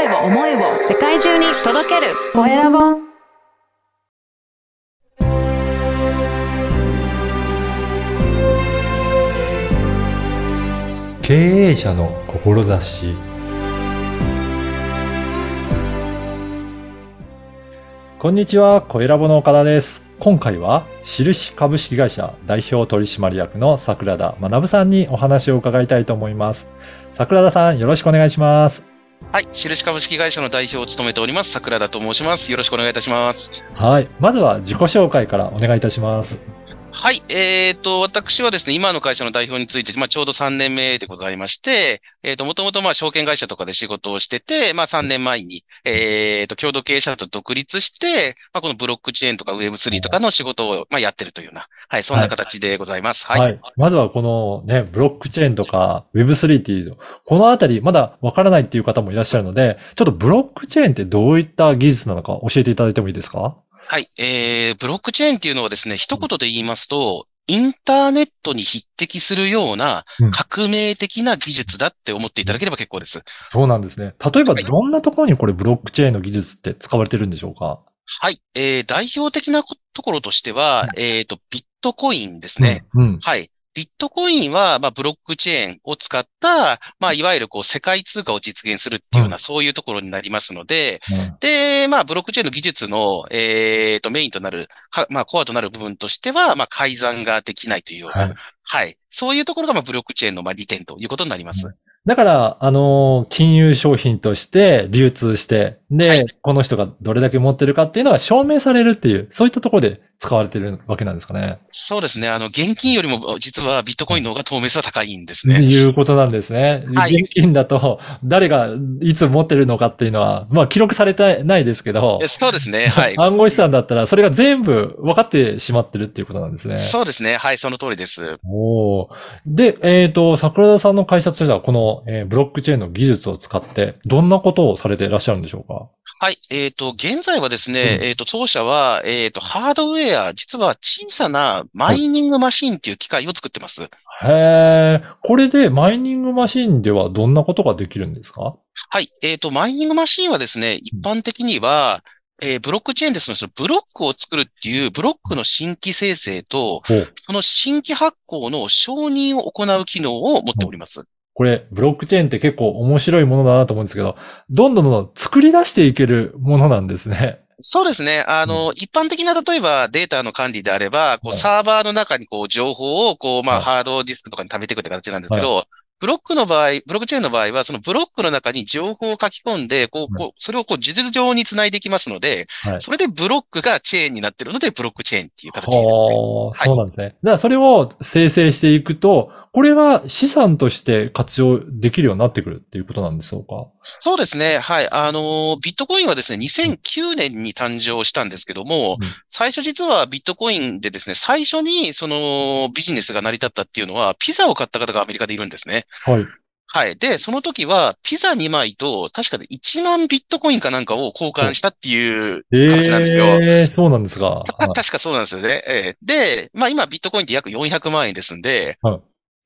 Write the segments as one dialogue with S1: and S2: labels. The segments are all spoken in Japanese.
S1: 声を思いを世界中に届けるコエラボ
S2: 経営者の志こんにちは、コエラボの岡田です。今回は、印株式会社代表取締役の桜田学さんにお話を伺いたいと思います。桜田さん、よろしくお願いします。
S3: はい。印株式会社の代表を務めております、桜田と申します。よろしくお願いいたします。
S2: はい。まずは自己紹介からお願いいたします。
S3: はい。えっ、と、私はですね、今の会社の代表について、まあ、ちょうど3年目でございまして、えっ、と、もともとまあ、証券会社とかで仕事をしてて、まあ、3年前に、えっ、と、共同経営者と独立して、まあ、このブロックチェーンとか Web3 とかの仕事を、まあ、やってるというような、はい、そんな形でございます。はい。
S2: はい。まずはこのね、ブロックチェーンとか Web3 っていう、このあたりまだわからないっていう方もいらっしゃるので、ちょっとブロックチェーンってどういった技術なのか教えていただいてもいいですか？
S3: はい。えー、ブロックチェーンっていうのはですね、一言で言いますと、インターネットに匹敵するような
S2: うん
S3: 革命的な技術だって思っていただければ結構です。
S2: そうなんですね。例えば
S3: はい
S2: どんなところにこれブロックチェーンの技術って使われてるんでしょうか？
S3: はい。えー、代表的なところとしては、えっ、と、ビットコインですね。。
S2: うん。うん
S3: はい。ビットコインは、まあ、ブロックチェーンを使った、まあ、いわゆるこう、世界通貨を実現するっていうような、
S2: うん
S3: そういうところになりますので、
S2: うん
S3: で、まあ、ブロックチェーンの技術の、えっ、と、メインとなる、かまあ、コアとなる部分としては、まあ、改ざんができないというような、
S2: はい。
S3: はい。そういうところが、まあ、ブロックチェーンの、まあ、利点ということになります。
S2: だから、あのー金融商品として流通して、で、
S3: はい
S2: この人がどれだけ持ってるかっていうのが証明されるっていう、そういったところで使われてるわけなんですかね。
S3: そうですね。あの、現金よりも、実はビットコインの方が透明さは高いんですね。
S2: いうことなんですね。
S3: はい
S2: 現金だと、誰がいつ持ってるのかっていうのは、まあ記録されてないですけど
S3: え、そうですね。はい。
S2: 暗号資産だったら、それが全部分かってしまってるっていうことなんですね。
S3: そうですね。はい、その通りです。
S2: おーで、えっ、と、桜田さんの会社としては、この、えーブロックチェーンの技術を使って、どんなことをされていらっしゃるんでしょうか？
S3: はい。えっ、と、現在はですね、
S2: うん
S3: えっ、と、当社は、えっ、と、ハードウェア、実は小さなマイニングマシンっていう機械を作ってます。
S2: へえ、これでマイニングマシンではどんなことができるんですか？
S3: はい。えっ、と、マイニングマシンはですね、一般的には、えーブロックチェーンですので、そのブロックを作るっていうブロックの新規生成と、その新規発行の承認を行う機能を持っております。
S2: これ、ブロックチェーンって結構面白いものだなと思うんですけど、どんどんどんどん作り出していけるものなんですね。
S3: そうですね。あの、一般的な、例えばデータの管理であれば、こう、
S2: はい
S3: サーバーの中にこう、情報を、こう、まあ、
S2: はい
S3: ハードディスクとかに貯めていくって形なんですけど、ブロックの場合、ブロックチェーンの場合は、そのブロックの中に情報を書き込んで、こう、こう、それをこう、事実上につないでいきますので、
S2: はい
S3: それでブロックがチェーンになってるので、ブロックチェーンっていう形になる。
S2: はあ、そうなんですね。だからそれを生成していくと、これは資産として活用できるようになってくるっていうことなんでしょうか？
S3: そうですね。はい。あの、ビットコインはですね、2009年に誕生したんですけども、
S2: うん
S3: 最初実はビットコインでですね、最初にそのビジネスが成り立ったっていうのは、ピザを買った方がアメリカでいるんですね。
S2: はい。
S3: はい。で、その時は、ピザ2枚と、確かで1万ビットコインかなんかを交換したっていう
S2: え
S3: 形なんですよ。
S2: えそうなんですが。
S3: た確かそうなんですよね。ええで、まあ今ビットコインって約400万円ですんで、
S2: はい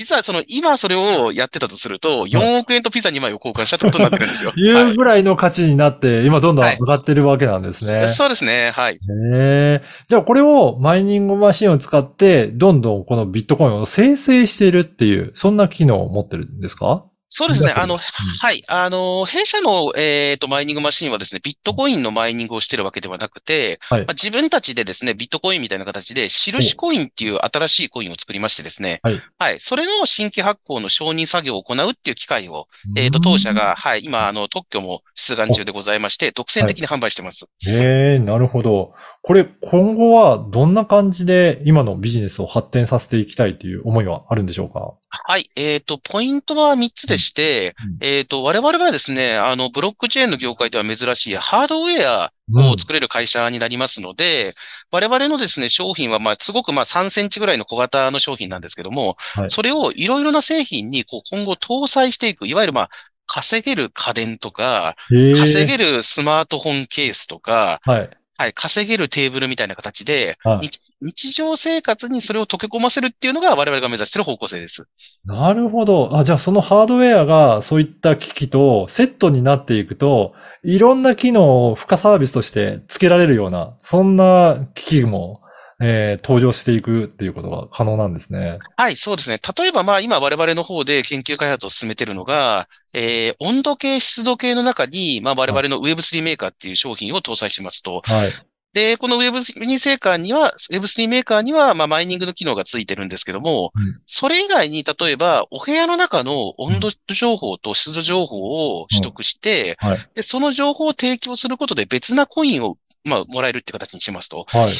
S3: 実はその今それをやってたとすると、4億円とピザ2枚を交換したってことになってるんですよ。
S2: い
S3: は
S2: うぐらいの価値になって、今どんどん上がってるわけなんですね。
S3: いそうですね。はい。
S2: へえ。じゃあこれをマイニングマシンを使って、どんどんこのビットコインを生成しているっていう、そんな機能を持ってるんですか？
S3: そうですね。あの、
S2: うん
S3: はい。あの、弊社の、えっと、マイニングマシンはですね、ビットコインのマイニングをしてるわけではなくて、
S2: はい
S3: まあ、自分たちでですね、ビットコインみたいな形で、印コインっていう新しいコインを作りましてですね、
S2: はい。
S3: はい。それの新規発行の承認作業を行うっていう機会を、えっと、当社が、はい、今、あの、特許も出願中でございまして、独占的に販売してます。
S2: へえ、なるほど。これ、今後はどんな感じで今のビジネスを発展させていきたいという思いはあるんでしょうか？
S3: はい。えっと、ポイントは3つでして、
S2: うん
S3: えっと、我々はですね、あの、ブロックチェーンの業界では珍しいハードウェアを作れる会社になりますので、我々のですね、商品は、まあ、すごく、まあ、3センチぐらいの小型の商品なんですけども、
S2: はい
S3: それをいろいろな製品に、こう、今後搭載していく、いわゆる、まあ、稼げる家電とか。稼げるスマートフォンケースとか、
S2: はい。
S3: はい、稼げるテーブルみたいな形で、
S2: はい
S3: 日日常生活にそれを溶け込ませるっていうのが我々が目指している方向性です。
S2: なるほど。あ、じゃあそのハードウェアがそういった機器とセットになっていくと、いろんな機能を付加サービスとして付けられるような、そんな機器も、えー登場していくっていうことが可能なんですね。
S3: はい、そうですね。例えば、まあ、今我々の方で研究開発を進めているのが、えー温度計、湿度計の中に、まあ、我々の Web3 メーカーっていう商品を搭載しますと。
S2: はい。
S3: で、この Web3 メーカーには、Web3 メーカーには、まあ、マイニングの機能がついてるんですけども、
S2: うん
S3: それ以外に、例えば、お部屋の中の温度情報と湿度情報を取得して、
S2: うんはい
S3: で、その情報を提供することで別なコインを、まあ、もらえるって形にしますと。
S2: はい。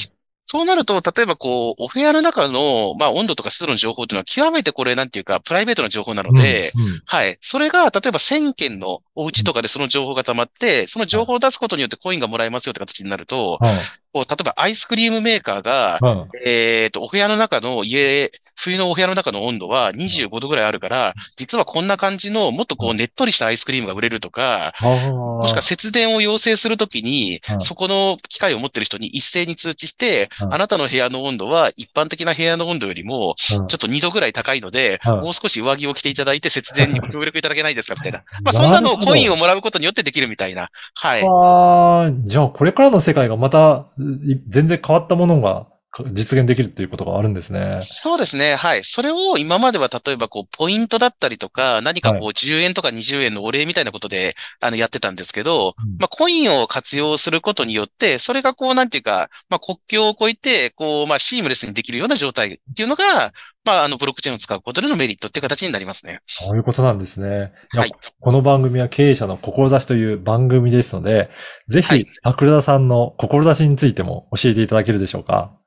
S3: そうなると、例えばこう、お部屋の中の、まあ、温度とか湿度の情報っていうのは極めてこれ、なんていうか、プライベートな情報なので、
S2: うんうん。
S3: はい。それが、例えば1000件のお家とかでその情報が溜まって、その情報を出すことによってコインがもらえますよって形になると、
S2: はい。
S3: こう例えばアイスクリームメーカーが、
S2: はい。
S3: えっと、お部屋の中の家、冬のお部屋の中の温度は25度ぐらいあるから、実はこんな感じの、もっとこう、ねっとりしたアイスクリームが売れるとか、も
S2: も
S3: しくは節電を要請するときに
S2: は、い。
S3: そこの機械を持ってる人に一斉に通知して、
S2: はい
S3: あなたの部屋の温度は一般的な部屋の温度よりも、ちょっと2度ぐらい高いので、
S2: はい
S3: もう少し上着を着ていただいて節電にご協力いただけないですかみたいな。まあそんなのをコインをもらうことによってできるみたいな。はい。
S2: ああ、じゃあこれからの世界がまたい全然変わったものが実現できるっていうことがあるんですね。
S3: そうですね。はい。それを今までは例えばこう、ポイントだったりとか、何かこう、10円とか20円のお礼みたいなことで、あの、やってたんですけど、
S2: うん
S3: まあ、コインを活用することによって、それがこう、なんていうか、まあ、国境を越えて、こう、まあ、シームレスにできるような状態っていうのが、まあ、あの、ブロックチェーンを使うことでのメリットっていう形になりますね。
S2: そういうことなんですね。
S3: はい。
S2: この番組は経営者の志という番組ですので、ぜひ
S3: はい、
S2: 桜田さんの志についても教えていただけるでしょうか？
S3: はい、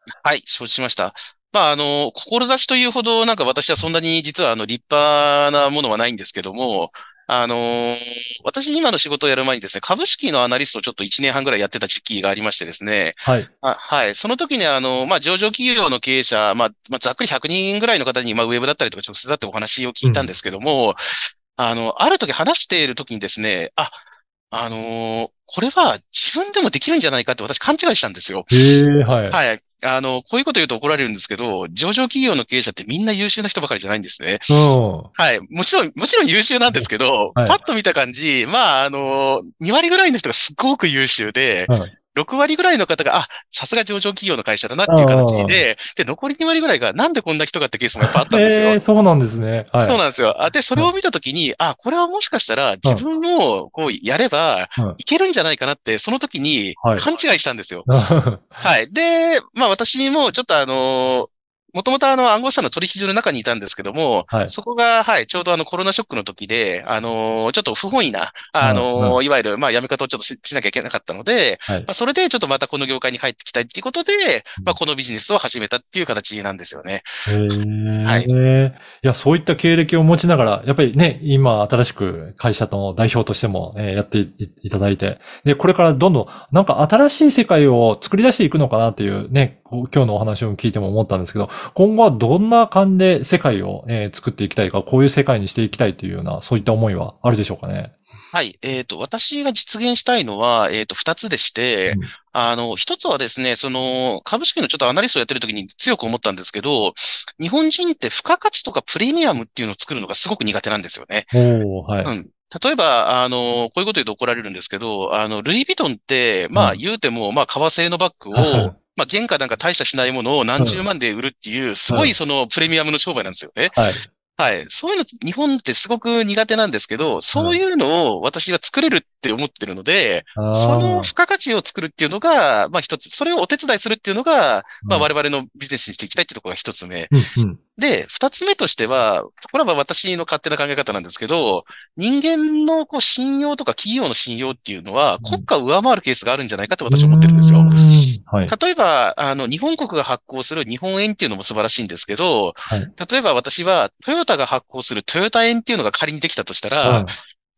S3: 承知しました。まあ、あの、志というほど、なんか私はそんなに実はあの、立派なものはないんですけども、あのー私今の仕事をやる前にですね、株式のアナリストをちょっと1年半ぐらいやってた時期がありましてですね、
S2: はい。
S3: あはい。その時にあの、まあ、上場企業の経営者、まあ、まあ、ざっくり100人ぐらいの方に、まあ、ウェブだったりとか直接だってお話を聞いたんですけども、あの、ある時話している時にですね、あ、あのーこれは自分でもできるんじゃないかって私勘違いしたんですよ。
S2: へえ、はい。
S3: はい。あの、こういうこと言うと怒られるんですけど、上場企業の経営者ってみんな優秀な人ばかりじゃないんですね。
S2: うん。
S3: はい。もちろん、もちろん優秀なんですけど、
S2: はい
S3: パッと見た感じ、まあ、あの、2割ぐらいの人がすごく優秀で、
S2: はい
S3: 6割ぐらいの方が、あ、さすが上場企業の会社だなっていう形で、で、残り2割ぐらいが、なんでこんな人がってケースもやっぱあったんですよ
S2: ええ、。そうなんですね。はい。
S3: そうなんですよ。あで、それを見たときに、あ、これはもしかしたら自分もこうやれば
S2: うん
S3: いけるんじゃないかなって、その時に
S2: はい
S3: 勘違いしたんですよ。
S2: は
S3: はい。で、まあ私もちょっとあのもともとあの暗号資産の取引所の中にいたんですけども、
S2: はい。
S3: そこが、はい、ちょうどあのコロナショックの時で、あのちょっと不本意な、あの
S2: うん。
S3: いわゆる、まあ辞め方をちょっとししなきゃいけなかったので、
S2: はい。
S3: まあ、それでちょっとまたこの業界に帰ってきたいっていうことで、まあこのビジネスを始めたっていう形なんですよね。
S2: へえ。
S3: はい。
S2: いや、そういった経歴を持ちながら、やっぱりね、今新しく会社の代表としても、えーやっていいただいて、で、これからどんどん、なんか新しい世界を作り出していくのかなっていうね、今日のお話を聞いても思ったんですけど、今後はどんな感じで世界を、えー作っていきたいか、こういう世界にしていきたいというような、そういった思いはあるでしょうかね。
S3: はい。えっ、と、私が実現したいのは、えっ、と、二つでして、
S2: うん
S3: あの、一つはですね、その、株式のちょっとアナリストをやってる時に強く思ったんですけど、日本人って付加価値とかプレミアムっていうのを作るのがすごく苦手なんですよね。
S2: はい。
S3: うん。例えば、あの、こういうこと言うと怒られるんですけど、あの、ルイ・ヴィトンって、まあ、
S2: うん
S3: 言うても、まあ、革製のバッグ
S2: はい
S3: を、まあ、原価なんか大したしないものを何十万で売るっていう、すごいそのプレミアムの商売なんですよね。
S2: はい。
S3: はい。そういうの、日本ってすごく苦手なんですけど、そういうのを私が作れるって思ってるので、その付加価値を作るっていうのが、まあ一つ、それをお手伝いするっていうのが、まあ
S2: うん
S3: 我々のビジネスにしていきたいってところが一つ目。
S2: うんうん。
S3: で、二つ目としては、これは私の勝手な考え方なんですけど、人間のこう信用とか企業の信用っていうのは
S2: うん
S3: 国家を上回るケースがあるんじゃないかと私は思ってるんですよ
S2: う。んはい。
S3: 例えば、あの、日本国が発行する日本円っていうのも素晴らしいんですけど、
S2: はい
S3: 例えば私はトヨタが発行するトヨタ円っていうのが仮にできたとしたら、
S2: うん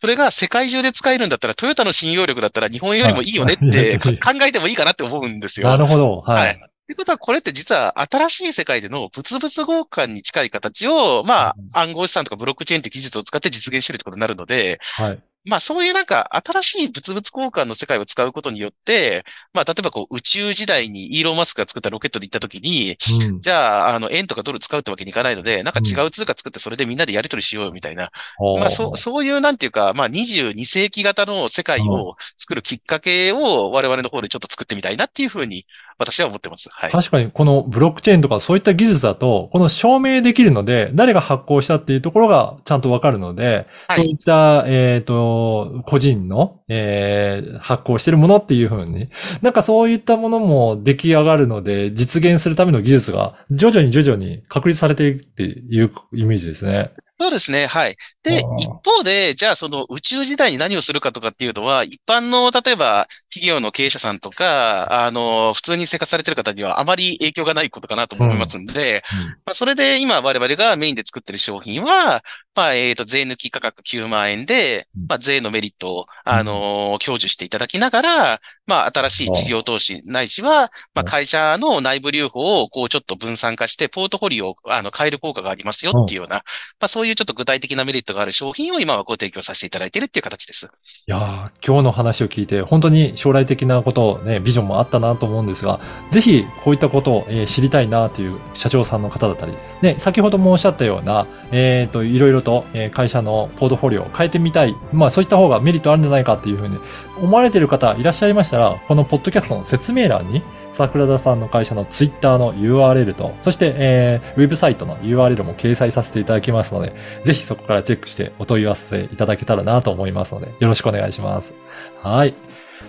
S3: それが世界中で使えるんだったらトヨタの信用力だったら日本よりもいいよねっ
S2: はい
S3: て か考えてもいいかなって思うんですよ。
S2: なるほど。は
S3: はいい。ということは、これって実は新しい世界での物々交換に近い形を、まあ、暗号資産とかブロックチェーンって技術を使って実現してるってことになるので、
S2: はい。
S3: まあそういうなんか新しい物々交換の世界を使うことによって、まあ例えばこう宇宙時代にイーロン・マスクが作ったロケットで行った時に、
S2: うん。
S3: じゃあ、あの、円とかドル使うってわけにいかないので、なんか違う通貨作ってそれでみんなでやり取りしようよみたいな。まあそう、そういうなんていうか、まあ22世紀型の世界を作るきっかけを我々の方でちょっと作ってみたいなっていうふうに私は思ってます。はい。
S2: 確かに、このブロックチェーンとかそういった技術だと、この証明できるので、誰が発行したっていうところがちゃんとわかるので、
S3: はい
S2: そういった、えっ、と、個人の、えー発行してるものっていうふうに、なんかそういったものも出来上がるので、実現するための技術が徐々に徐々に確立されていくっていうイメージですね。
S3: そうですね。はい。で、一方で、じゃあその宇宙時代に何をするかとかっていうのは、一般の、例えば企業の経営者さんとか、あの、普通に生活されてる方にはあまり影響がないことかなと思いますんで、まあ、それで今我々がメインで作ってる商品は、まあ、えっと、税抜き価格9万円で
S2: うん、
S3: まあ、税のメリットを、あの、享受していただきながら、まあ、新しい事業投資ないしは、まあ、会社の内部留保を、こう、ちょっと分散化して、ポートフォリオを、あの、変える効果がありますよっていうような、まあ、そういうちょっと具体的なメリットがある商品を今はご提供させていただいているっていう形です。
S2: いや今日の話を聞いて、本当に将来的なことね、ビジョンもあったなと思うんですが、ぜひこういったことを、えー知りたいなという社長さんの方だったり、ね、先ほどもおっしゃったような、えっ、と、いろいろと、会社のポートフォリオを変えてみたい、まあそういった方がメリットあるんじゃないかっていうふうに思われている方いらっしゃいましたら、このポッドキャストの説明欄に、桜田さんの会社のツイッターの URL と、そして、えーウェブサイトの URL も掲載させていただきますので、ぜひそこからチェックしてお問い合わせいただけたらなと思いますので、よろしくお願いします。はい。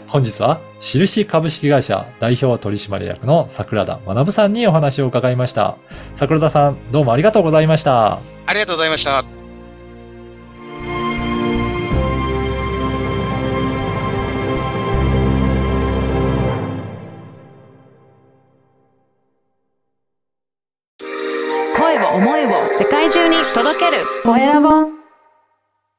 S2: 本日は、印株式会社代表取締役の桜田学さんにお話を伺いました。桜田さん、どうもありがとうございました。
S3: ありがとうございました。